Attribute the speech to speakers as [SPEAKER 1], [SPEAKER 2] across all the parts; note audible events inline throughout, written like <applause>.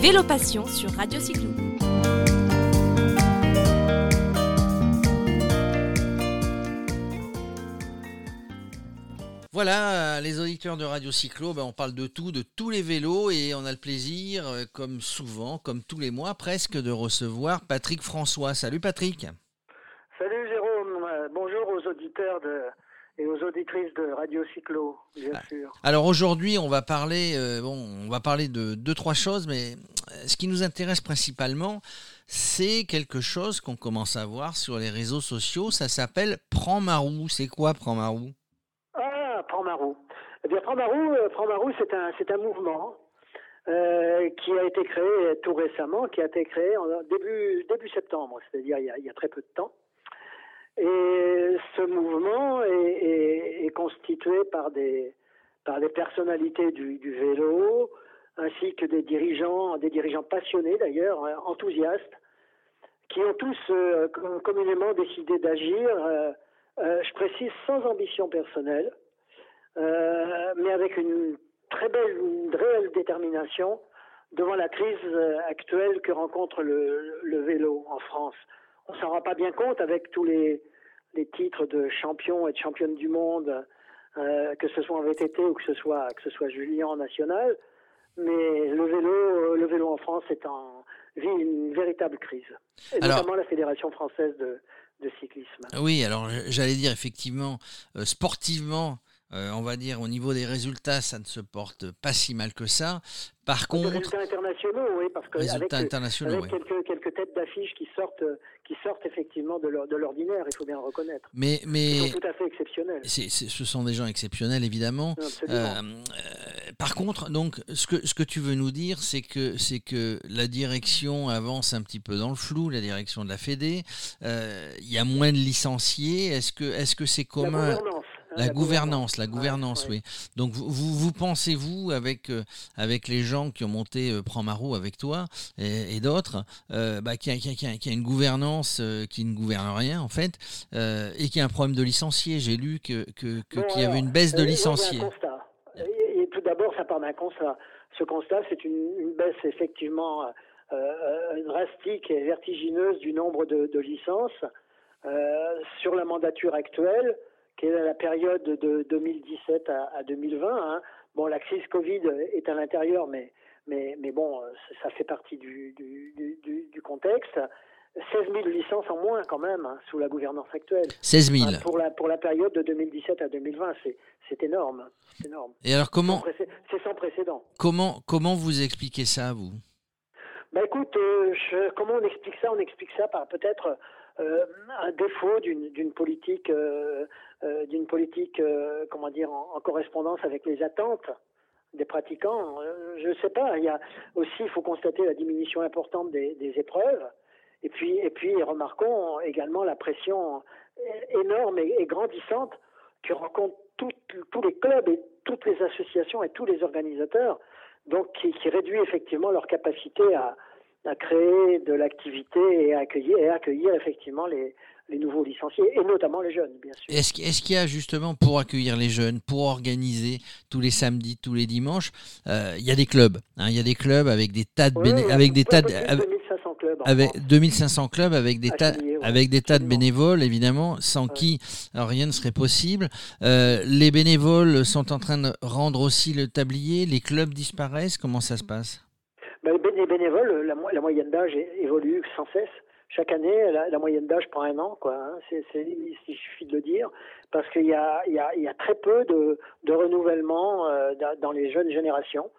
[SPEAKER 1] Vélo Passion sur Radio Cyclo.
[SPEAKER 2] Voilà, euh, les auditeurs de Radio Cyclo, ben, on parle de tout, de tous les vélos et on a le plaisir, euh, comme souvent, comme tous les mois presque, de recevoir Patrick François. Salut Patrick.
[SPEAKER 3] Salut Jérôme, Euh, bonjour aux auditeurs de, et aux auditrices de Radio Cyclo, bien
[SPEAKER 2] Ah.
[SPEAKER 3] sûr.
[SPEAKER 2] Alors aujourd'hui, on va parler, euh, bon, on va parler de deux trois choses, mais ce qui nous intéresse principalement, c'est quelque chose qu'on commence à voir sur les réseaux sociaux. Ça s'appelle Prends ma roue. C'est quoi Prends ma roue
[SPEAKER 3] Ah, Prends ma roue. Eh bien, Prends ma roue, euh, Prends ma roue, c'est un, un mouvement euh, qui a été créé tout récemment, qui a été créé en début, début septembre, c'est-à-dire il, y a- très peu de temps. Et ce mouvement est, constitué par des, par des personnalités du vélo, ainsi que des dirigeants, des dirigeants passionnés d'ailleurs, hein, enthousiastes, qui ont tous euh, com- communément décidé d'agir, euh, euh, je précise, sans ambition personnelle, euh, mais avec une très belle, une réelle détermination devant la crise euh, actuelle que rencontre le, vélo en France. On s'en rend pas bien compte avec tous les, titres de champion et de championne du monde, euh, que ce soit en VTT ou que ce soit que ce soit Julien en national. Mais le vélo, euh, le vélo en France est en vit une véritable crise, et
[SPEAKER 2] Alors-
[SPEAKER 3] notamment la Fédération française de, de cyclisme.
[SPEAKER 2] Oui, alors j'allais dire effectivement, euh, sportivement, euh, on va dire au niveau des résultats, ça ne se porte pas si mal que ça. Par contre,
[SPEAKER 3] résultats internationaux, oui, parce que avec,
[SPEAKER 2] résultats internationaux,
[SPEAKER 3] avec
[SPEAKER 2] oui.
[SPEAKER 3] quelques, quelques têtes d'affiche qui sortent, qui sortent effectivement de l'ordinaire, il faut bien le reconnaître.
[SPEAKER 2] Mais,
[SPEAKER 3] Ils
[SPEAKER 2] mais
[SPEAKER 3] sont tout à fait exceptionnels.
[SPEAKER 2] ce sont des gens exceptionnels, évidemment. Euh, euh, par contre, donc, ce que, ce que tu veux nous dire, c'est que, c'est que la direction avance un petit peu dans le flou, la direction de la Fédé. Euh, Il y a moins de licenciés. Est-ce que, est-ce que c'est
[SPEAKER 3] la gouvernance.
[SPEAKER 2] La gouvernance,
[SPEAKER 3] Ouais, ouais.
[SPEAKER 2] oui. Donc vous, vous, vous pensez-vous avec euh, avec les gens qui ont monté euh, Prends ma roue avec toi et, et d'autres, euh, bah, qu'il y, y y a- une gouvernance euh, qui ne gouverne rien en fait, euh, et qu'il y a un problème de licenciés? J'ai lu que que- que-
[SPEAKER 3] Bon,
[SPEAKER 2] qu'il y avait une baisse de
[SPEAKER 3] euh,
[SPEAKER 2] licenciés.
[SPEAKER 3] Et, et tout d'abord, ça part d'un constat. Ce constat, c'est une, une baisse effectivement drastique et vertigineuse du nombre de, de licences euh, sur la mandature actuelle, qui est la période de 2017 à, à 2020. hein. Bon, la crise Covid est à l'intérieur, mais, mais, mais bon, ça fait partie du, du, du- du- du contexte. 16 000 licences en moins quand même hein, sous la gouvernance actuelle.
[SPEAKER 2] 16 000.
[SPEAKER 3] Hein, pour la pour la période de 2017 à 2020, c'est énorme, c'est énorme.
[SPEAKER 2] Et alors
[SPEAKER 3] Sans
[SPEAKER 2] comment
[SPEAKER 3] C'est sans précédent.
[SPEAKER 2] comment comment vous expliquez ça vous?
[SPEAKER 3] Bah écoute, euh, je- comment on explique ça? On explique ça par peut-être euh, un défaut d'une politique euh, euh, d'une politique euh, comment dire en, correspondance avec les attentes des pratiquants. Euh, je ne sais pas. Il y a aussi, il faut constater la diminution importante des, épreuves. Et puis, et puis, remarquons également la pression énorme et, grandissante que rencontrent tous les clubs et toutes les associations et tous les organisateurs, donc qui réduit effectivement leur capacité à, à créer de l'activité et à accueillir, et à accueillir effectivement les, les nouveaux licenciés, et notamment les jeunes, bien sûr.
[SPEAKER 2] Est-ce qu'il y a justement pour accueillir les jeunes, pour organiser tous les samedis, tous les dimanches, euh, il y a des clubs. hein, il y a des clubs avec des tas de
[SPEAKER 3] Oui,
[SPEAKER 2] béné- avec des
[SPEAKER 3] un
[SPEAKER 2] tas
[SPEAKER 3] peu
[SPEAKER 2] de,
[SPEAKER 3] plus de
[SPEAKER 2] avec,
[SPEAKER 3] 2500 clubs
[SPEAKER 2] avec
[SPEAKER 3] France.
[SPEAKER 2] 2500 clubs avec des tas
[SPEAKER 3] ouais,
[SPEAKER 2] avec des tas de bénévoles évidemment sans
[SPEAKER 3] Ouais.
[SPEAKER 2] qui rien ne serait possible. Euh, les bénévoles sont en train de rendre aussi le tablier. Les clubs disparaissent. Comment ça se passe
[SPEAKER 3] Ben, les bé- les bénévoles, la, mo- la moyenne d'âge évolue sans cesse. Chaque année, la, moyenne d'âge prend un an, quoi. hein. C'est, il suffit de le dire, parce qu'il y a, il y a, il y a très peu de, de renouvellement euh, dans- les jeunes générations.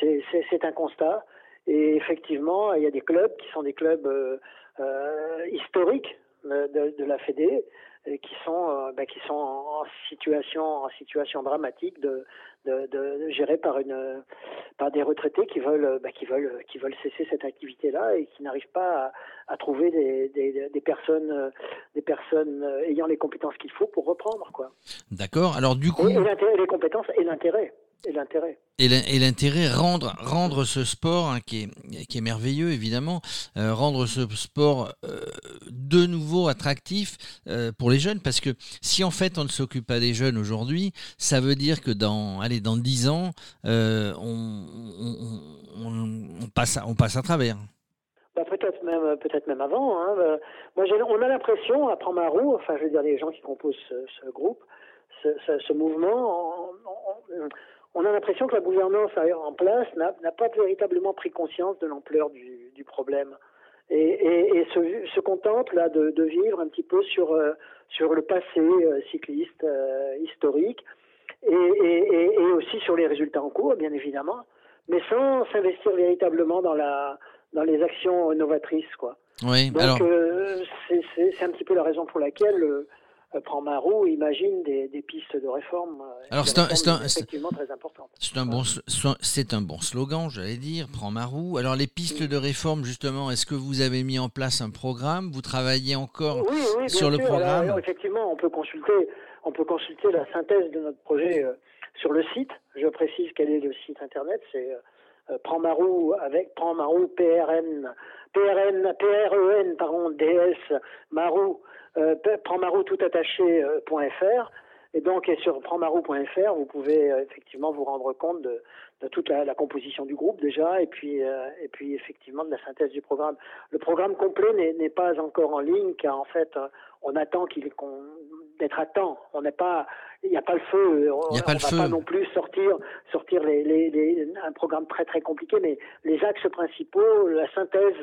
[SPEAKER 3] C'est un constat. Et effectivement, il y a des clubs qui sont des clubs euh, euh, historiques de, de- la Fédé, et qui sont, euh, ben, qui sont en, situation, en situation dramatique de, de, de, gérés par une, par des retraités qui veulent, euh, bah, qui veulent, qui veulent cesser cette activité-là et qui n'arrivent pas à, à trouver des, des, des personnes, euh, des personnes euh, ayant les compétences qu'il faut pour reprendre, quoi.
[SPEAKER 2] D'accord. Alors du coup,
[SPEAKER 3] Et, et l'intérêt- les compétences et l'intérêt. Et l'intérêt.
[SPEAKER 2] Et l'intérêt, rendre, rendre ce sport, hein, qui, est, qui est merveilleux évidemment, euh, rendre ce sport euh, de nouveau attractif euh, pour les jeunes, parce que si en fait on ne s'occupe pas des jeunes aujourd'hui, ça veut dire que dans, allez, dans 10 ans, on, on, passe à, on passe à travers.
[SPEAKER 3] Bah, peut-être même, peut-être même avant. Hein. Moi, on a l'impression, à prendre ma roue, enfin, je veux dire, les gens qui composent ce, groupe, ce, ce, mouvement, on a l'impression que la gouvernance en place n'a pas véritablement pris conscience de l'ampleur du, du, problème et, et, se, se, contente là de, de, vivre un petit peu sur euh, sur le passé euh, cycliste euh, historique et, et, aussi sur les résultats en cours, bien évidemment, mais sans s'investir véritablement dans la dans les actions novatrices, quoi.
[SPEAKER 2] Oui,
[SPEAKER 3] Donc c'est un petit peu la raison pour laquelle prend ma roue, imagine des, pistes de réforme. Euh,
[SPEAKER 2] Alors c'est un,
[SPEAKER 3] effectivement très importante.
[SPEAKER 2] C'est un bon, c'est un bon slogan, j'allais dire. Prends ma roue. Alors les pistes de réforme, justement, est-ce que vous avez mis en place un programme? Vous travaillez encore sur le programme?
[SPEAKER 3] Effectivement, on peut consulter, on peut consulter la synthèse de notre projet euh, sur le site. Je précise quel est le site internet. C'est Prends ma roue avec Prends ma roue PRN PRN PREN pardon DS Marou euh, prendmarou.toutattaché.fr euh, et donc et sur prendmarou.fr, vous pouvez euh, effectivement vous rendre compte de, de toute la, la, composition du groupe déjà, et puis euh, et puis effectivement de la synthèse du programme. Le programme complet n'est pas encore en ligne, car en fait on attend qu'il qu'on d'être à temps. On n'est pas, il n'y a pas le feu.
[SPEAKER 2] On,
[SPEAKER 3] ne
[SPEAKER 2] va
[SPEAKER 3] pas non plus sortir, sortir les, les, les, un programme très très compliqué, mais les axes principaux, la synthèse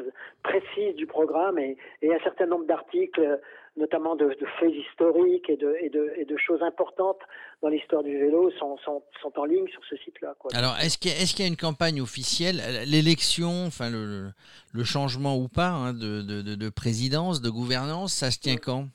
[SPEAKER 3] précise du programme et, et un certain nombre d'articles, notamment de, de, faits historiques et de, et de, et de choses importantes dans l'histoire du vélo, sont, sont, sont, en ligne sur ce site-là.
[SPEAKER 2] Alors, est-ce qu'il y, est qu'il y, a une campagne officielle? L'élection, enfin le, le, changement ou pas hein, de, de, de, présidence, de gouvernance, ça se tient quand?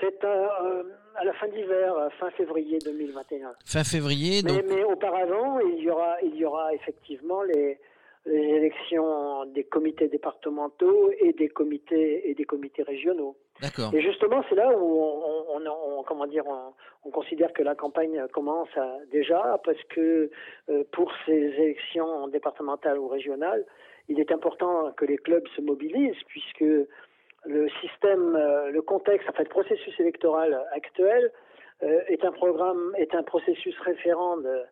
[SPEAKER 3] C'est euh, à la fin d'hiver, fin février 2021.
[SPEAKER 2] Fin février,
[SPEAKER 3] donc... mais, mais, auparavant, il y aura, il y aura effectivement les, les élections des comités départementaux et des comités et des comités régionaux.
[SPEAKER 2] D'accord.
[SPEAKER 3] Et justement, c'est là où on, on, on, comment dire, on, considère que la campagne commence à, déjà, parce que euh, pour ces élections départementales ou régionales, il est important que les clubs se mobilisent, puisque le système, euh, le contexte, en fait, le processus électoral actuel euh, est un programme, est un processus référent de,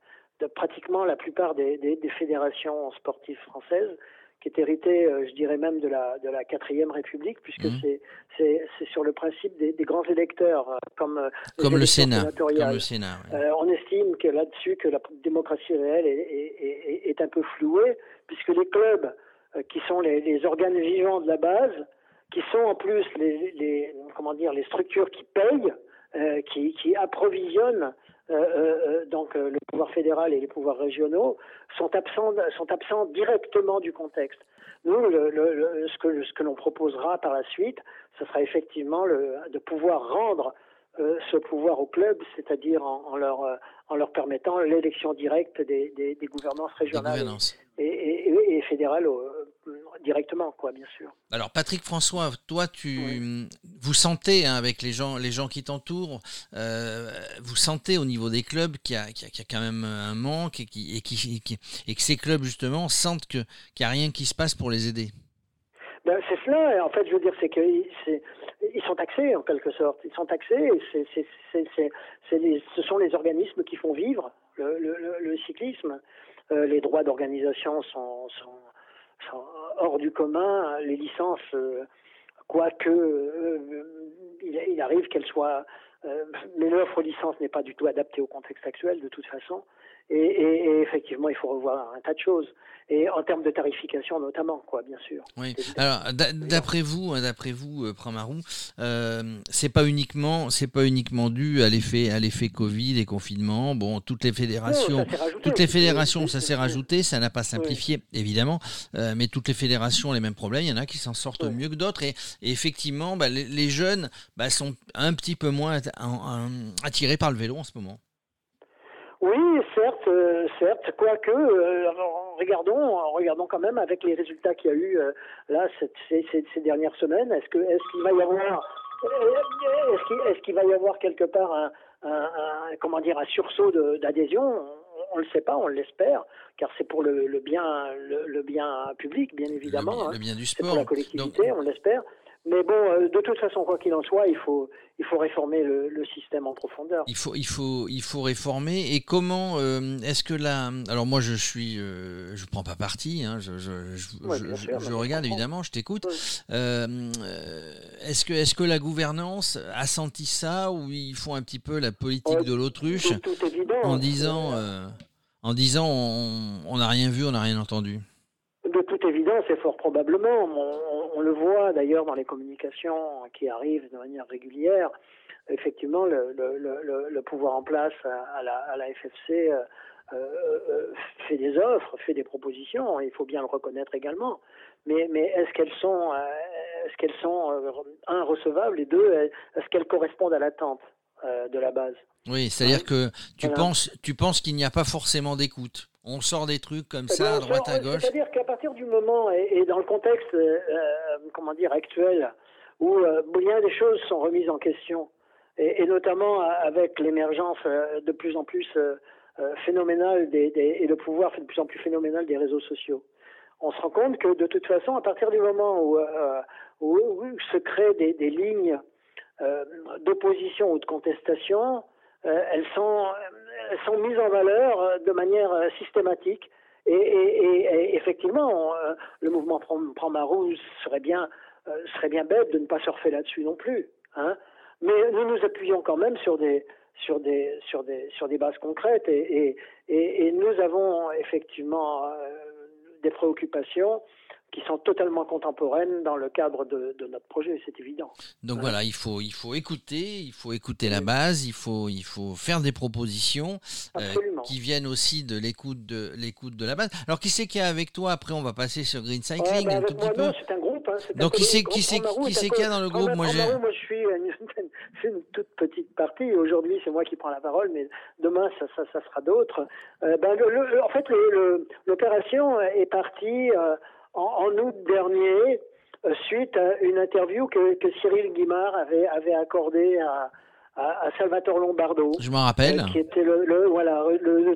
[SPEAKER 3] de pratiquement la plupart des, des, des, fédérations sportives françaises, qui est hérité, euh, je dirais même, de la de la quatrième République, puisque mmh. c'est sur le principe des, des grands électeurs, comme
[SPEAKER 2] comme le Sénat. Comme le Sénat
[SPEAKER 3] on estime que là-dessus que la démocratie réelle est, est, est, est, un peu flouée, puisque les clubs qui sont les, les organes vivants de la base qui sont en plus les, les comment dire les structures qui payent, euh, qui, qui approvisionnent euh, euh, donc le pouvoir fédéral et les pouvoirs régionaux sont absents sont absents directement du contexte. Nous, le, le, ce que ce que l'on proposera par la suite, ce sera effectivement le, de pouvoir rendre ce pouvoir au club, c'est-à-dire en, en, leur en leur permettant l'élection directe des, des, des gouvernances régionales et, et, et, fédérales directement, quoi, bien sûr.
[SPEAKER 2] Alors, Patrick François, toi, tu, vous sentez hein, avec les gens, les gens qui t'entourent, euh, vous sentez au niveau des clubs qu'il y, y, a quand même un manque et, qui, et, qui, et que ces clubs justement sentent qu'il n'y a rien qui se passe pour les aider?
[SPEAKER 3] Ben, c'est cela. En fait, je veux dire, c'est que ils sont taxés en quelque sorte. Ils sont taxés. Et c'est, ce sont les organismes qui font vivre le, le, le cyclisme. Euh, les droits d'organisation sont, sont hors du commun. Les licences, euh, quoique euh, il, arrive qu'elles soient, euh, mais l'offre licence n'est pas du tout adaptée au contexte actuel de toute façon. Et, effectivement, il faut revoir un tas de choses. Et en termes de tarification notamment, quoi, bien sûr.
[SPEAKER 2] Oui. Alors, d'après vous, hein, d'après vous, euh, Pramarou, euh, c'est pas uniquement, c'est pas uniquement dû à l'effet, à l'effet Covid et confinement. Bon, toutes les fédérations, toutes les fédérations, ça s'est rajouté, ça n'a pas simplifié, évidemment, euh, mais toutes les fédérations ont les mêmes problèmes. Il y en a qui s'en sortent mieux que d'autres. Et, effectivement, bah, les, jeunes bah, sont un petit peu moins attirés par le vélo en ce moment.
[SPEAKER 3] Certes, euh, certes, quoique, euh, regardons, regardons quand même avec les résultats qu'il y a eu euh, là cette, ces, ces, dernières semaines. Est-ce que est-ce qu'il va y avoir est-ce qu'il est va y avoir quelque part un, un, un comment dire un sursaut d'adhésion? On le sait pas, on l'espère, car c'est pour le, bien, le, bien public, bien évidemment.
[SPEAKER 2] Le, bien,
[SPEAKER 3] hein.
[SPEAKER 2] du sport.
[SPEAKER 3] C'est pour la collectivité, on l'espère. Mais bon, euh, de toute façon, quoi qu'il en soit, il faut, il faut réformer le, système en profondeur.
[SPEAKER 2] Il faut, il faut, il faut réformer. Et comment euh, est-ce que là, alors moi je suis, euh, je prends pas parti, hein, je, je, je, regarde évidemment, je t'écoute. est-ce que, est-ce que la gouvernance a senti ça ou ils font un petit peu la politique de l'autruche en disant, en disant, on n'a rien vu, on n'a rien entendu?
[SPEAKER 3] Et fort probablement, on, le voit d'ailleurs dans les communications qui arrivent de manière régulière, effectivement, le, pouvoir en place à, la, FFC euh, euh, fait des offres, fait des propositions, il faut bien le reconnaître également. Mais, mais est-ce qu'elles sont, euh, est-ce qu'elles sont un recevables et deux, est-ce qu'elles correspondent à l'attente de la base?
[SPEAKER 2] Oui, c'est-à-dire que tu penses, tu penses qu'il n'y a pas forcément d'écoute. On sort des trucs comme eh ça, à droite, à gauche.
[SPEAKER 3] C'est-à-dire qu'à partir du moment, et, dans le contexte, euh, comment dire, actuel, où euh, bien des choses sont remises en question, et, notamment avec l'émergence euh, de plus en plus phénoménale des, et le pouvoir de plus en plus phénoménal des réseaux sociaux, on se rend compte que de toute façon, à partir du moment où, se créent des, lignes d'opposition ou de contestation, elles sont mises en valeur euh, de manière euh, systématique. Et, effectivement, euh, le mouvement Prends-Marou serait bien, serait bien bête de ne pas surfer là-dessus non plus. Hein. Mais nous nous appuyons quand même sur des, sur des, sur des, sur des bases concrètes et, et nous avons effectivement des préoccupations qui sont totalement contemporaines dans le cadre de, notre projet, c'est évident.
[SPEAKER 2] Donc voilà, il faut, il faut écouter, il faut écouter la base, il faut, il faut faire des propositions euh, qui viennent aussi de l'écoute de l'écoute de la base. Alors qui c'est qui est avec toi? Après, on va passer sur Green Cycling
[SPEAKER 3] bah,
[SPEAKER 2] un tout petit peu.
[SPEAKER 3] C'est un groupe. Hein,
[SPEAKER 2] Donc qui c'est qui c'est qui c'est qui a dans le groupe?
[SPEAKER 3] Moi, moi, je suis une, une, toute petite partie. Aujourd'hui, c'est moi qui prends la parole, mais demain, ça, ça, ça sera d'autres. Euh, ben, en fait, l'opération est partie. Euh, en, août dernier, euh, suite à une interview que, Cyril Guimard avait, avait accordée à, à, Salvatore Lombardo.
[SPEAKER 2] Je m'en rappelle.
[SPEAKER 3] Euh, qui était le, voilà, le,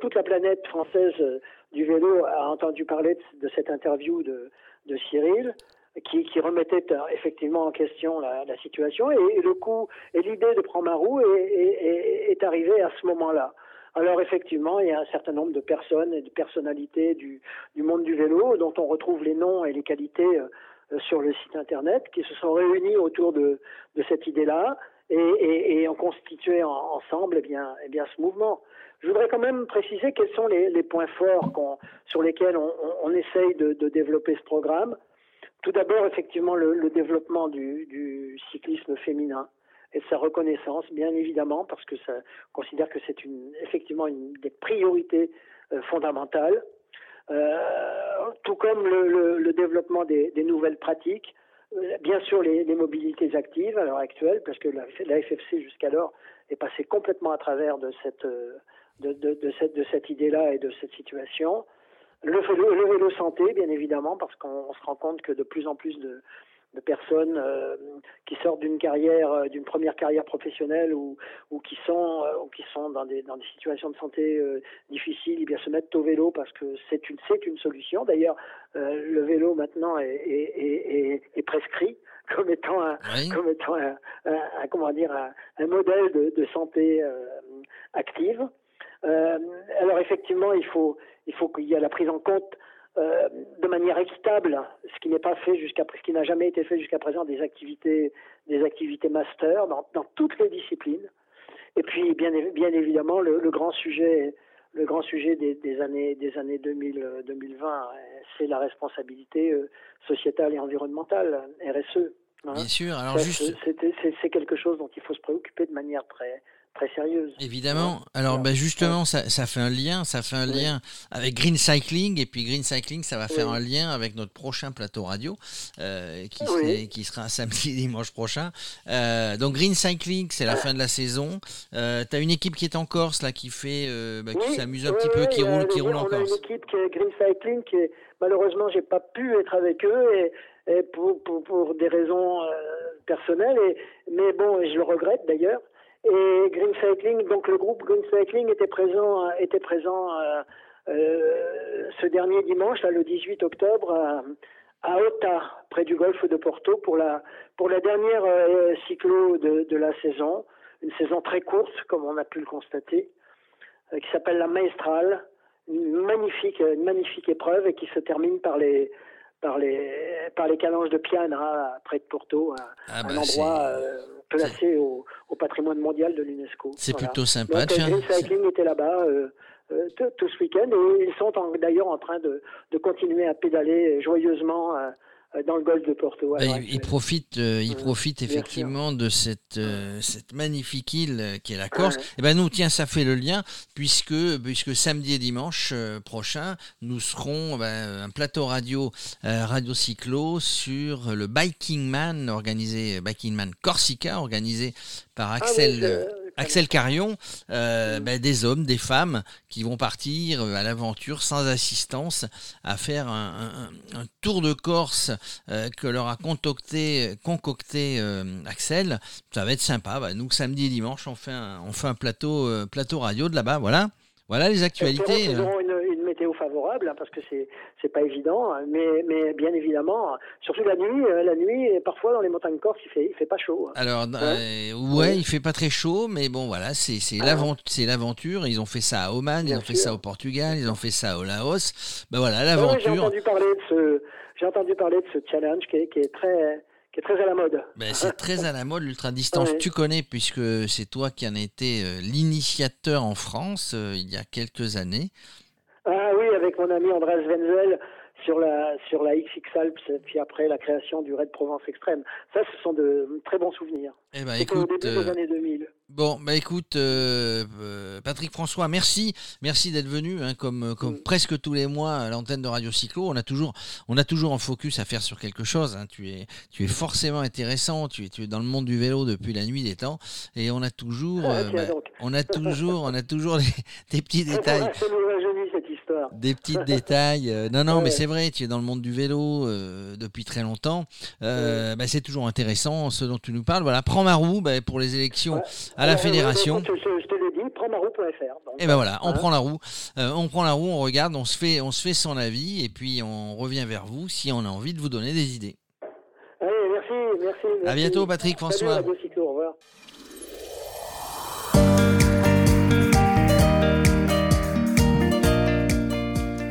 [SPEAKER 3] toute la planète française euh, du vélo a entendu parler de, cette interview de, de Cyril. Qui, qui, remettait effectivement en question la, situation et, le coup et l'idée de prendre ma roue est, est, est arrivée à ce moment-là. Alors effectivement, il y a un certain nombre de personnes et de personnalités du, monde du vélo dont on retrouve les noms et les qualités euh, sur le site internet qui se sont réunis autour de, cette idée-là et, ont constitué ensemble eh bien, eh bien, ce mouvement. Je voudrais quand même préciser quels sont les, points forts sur lesquels on, essaye de, développer ce programme. Tout d'abord, effectivement, le, développement du, cyclisme féminin et sa reconnaissance, bien évidemment, parce que ça considère que c'est une, effectivement une des priorités euh, fondamentales, euh, tout comme le, développement des, nouvelles pratiques, euh, bien sûr les, mobilités actives à l'heure actuelle, parce que la, FFC jusqu'alors est passée complètement à travers de cette, de, de, de cette, de cette idée-là et de cette situation. Le vélo, le vélo santé, bien évidemment, parce qu'on se rend compte que de plus en plus de, de personnes euh, qui sortent d'une carrière, euh, d'une première carrière professionnelle ou, ou qui sont euh, ou qui sont dans des dans des situations de santé difficiles, et bien se mettre au vélo parce que c'est une c'est une solution. D'ailleurs, le vélo maintenant est, est, est, prescrit <laughs> comme étant un, comme étant un, comment dire un, modèle de, de santé active. alors effectivement, il faut il faut qu'il y ait la prise en compte euh, de manière équitable, ce qui n'est pas fait jusqu'à ce qui n'a jamais été fait jusqu'à présent des activités des activités master dans, dans toutes les disciplines. Et puis bien bien évidemment le, grand sujet le grand sujet des, des années des années 2000 2020 c'est la responsabilité euh, sociétale et environnementale RSE.
[SPEAKER 2] Hein. Bien sûr. Alors juste
[SPEAKER 3] c'est quelque chose dont il faut se préoccuper de manière très très sérieuse.
[SPEAKER 2] Évidemment. Alors bah, justement, ça, ça, fait un lien, ça fait un lien avec Green Cycling et puis Green Cycling, ça va faire un lien avec notre prochain plateau radio euh, qui, qui, sera samedi <laughs> dimanche prochain. Euh, donc Green Cycling, c'est la fin de la saison. Euh, tu as une équipe qui est en Corse là, qui fait, euh, bah, qui s'amuse un petit peu, qui roule, qui roule en Corse.
[SPEAKER 3] On a une équipe qui est Green Cycling qui est malheureusement j'ai pas pu être avec eux et, et pour, pour, pour, des raisons personnelles et mais bon je le regrette d'ailleurs Et Green Cycling, donc le groupe Green Cycling était présent, était présent ce dernier dimanche, le 18 octobre, à, Ota, près du golfe de Porto, pour la, pour la dernière cyclo de, de, la saison. Une saison très courte, comme on a pu le constater, qui s'appelle la Maestrale une magnifique, une magnifique épreuve et qui se termine par les, par les, par les calanges de Piana, près de Porto, un, ah bah endroit euh, placé au, au, patrimoine mondial de l'UNESCO.
[SPEAKER 2] C'est plutôt sympa.
[SPEAKER 3] Donc, Green Cycling était là-bas euh, euh, tout, ce week-end et ils sont d'ailleurs en train de, de, continuer à pédaler joyeusement euh, dans le golfe de Porto.
[SPEAKER 2] Bah, il, profite, euh, il profite effectivement de cette, euh, cette magnifique île qui est la Corse. Et eh ben nous, tiens, ça fait le lien puisque, puisque samedi et dimanche prochain, nous serons ben, un plateau radio, radio cyclo sur le Biking Man organisé, Biking Man Corsica organisé par ah Axel. Carion, euh, ben, des hommes, des femmes qui vont partir euh, à l'aventure sans assistance à faire un, tour de Corse euh, que leur a concocté, concocté Axel. Ça va être sympa. Bah, nous, samedi et dimanche, on fait un, on fait un plateau, plateau radio de là-bas. Voilà. Voilà les actualités
[SPEAKER 3] favorable hein, parce que c'est c'est pas évident, hein, mais mais bien évidemment, surtout la nuit, euh, la nuit parfois dans les montagnes corse il fait il fait pas chaud. Hein.
[SPEAKER 2] Alors euh, ouais, il fait pas très chaud, mais bon voilà, c'est c'est ah. c'est l'aventure. Ils ont fait ça à Oman, ils ont fait ça au Portugal, ils ont fait ça au Laos. Ben voilà l'aventure.
[SPEAKER 3] j'ai entendu parler de ce j'ai entendu parler de ce challenge qui est, qui est très qui est très à la mode.
[SPEAKER 2] Ben, c'est <laughs> très à la mode l'ultra distance. Tu connais puisque c'est toi qui en été euh, l'initiateur en France il y a quelques années.
[SPEAKER 3] Mon ami Andrés Wenzel sur la sur la XX Alps, puis après la création du Raid Provence Extrême. Ça, ce sont de très bons souvenirs.
[SPEAKER 2] Eh ben, écoute,
[SPEAKER 3] au début des euh, années 2000.
[SPEAKER 2] Bon, bah écoute, euh, euh, Patrick François, merci, merci d'être venu, hein, comme, comme mm. presque tous les mois à l'antenne de Radio Cyclo. On a toujours, on a toujours en focus à faire sur quelque chose. Hein. Tu es, tu es forcément intéressant. Tu es, tu es dans le monde du vélo depuis la nuit des temps, et on a toujours, ah, bah, on a toujours, on a toujours des, petits <laughs> détails. Des petits <laughs> détails. non, non, mais c'est vrai. Tu es dans le monde du vélo depuis très longtemps. Bah, c'est toujours intéressant ce dont tu nous parles. Voilà, prends ma roue bah, pour les élections à la fédération.
[SPEAKER 3] Je, te l'ai dit, prends ma roue.fr.
[SPEAKER 2] Et eh ben voilà, on hein prend la roue, euh, on prend la roue, on regarde, on se fait, on se fait son avis et puis on revient vers vous si on a envie de vous donner des idées.
[SPEAKER 3] Allez, merci, merci.
[SPEAKER 2] À bientôt, Patrick François.
[SPEAKER 3] Salut, au revoir.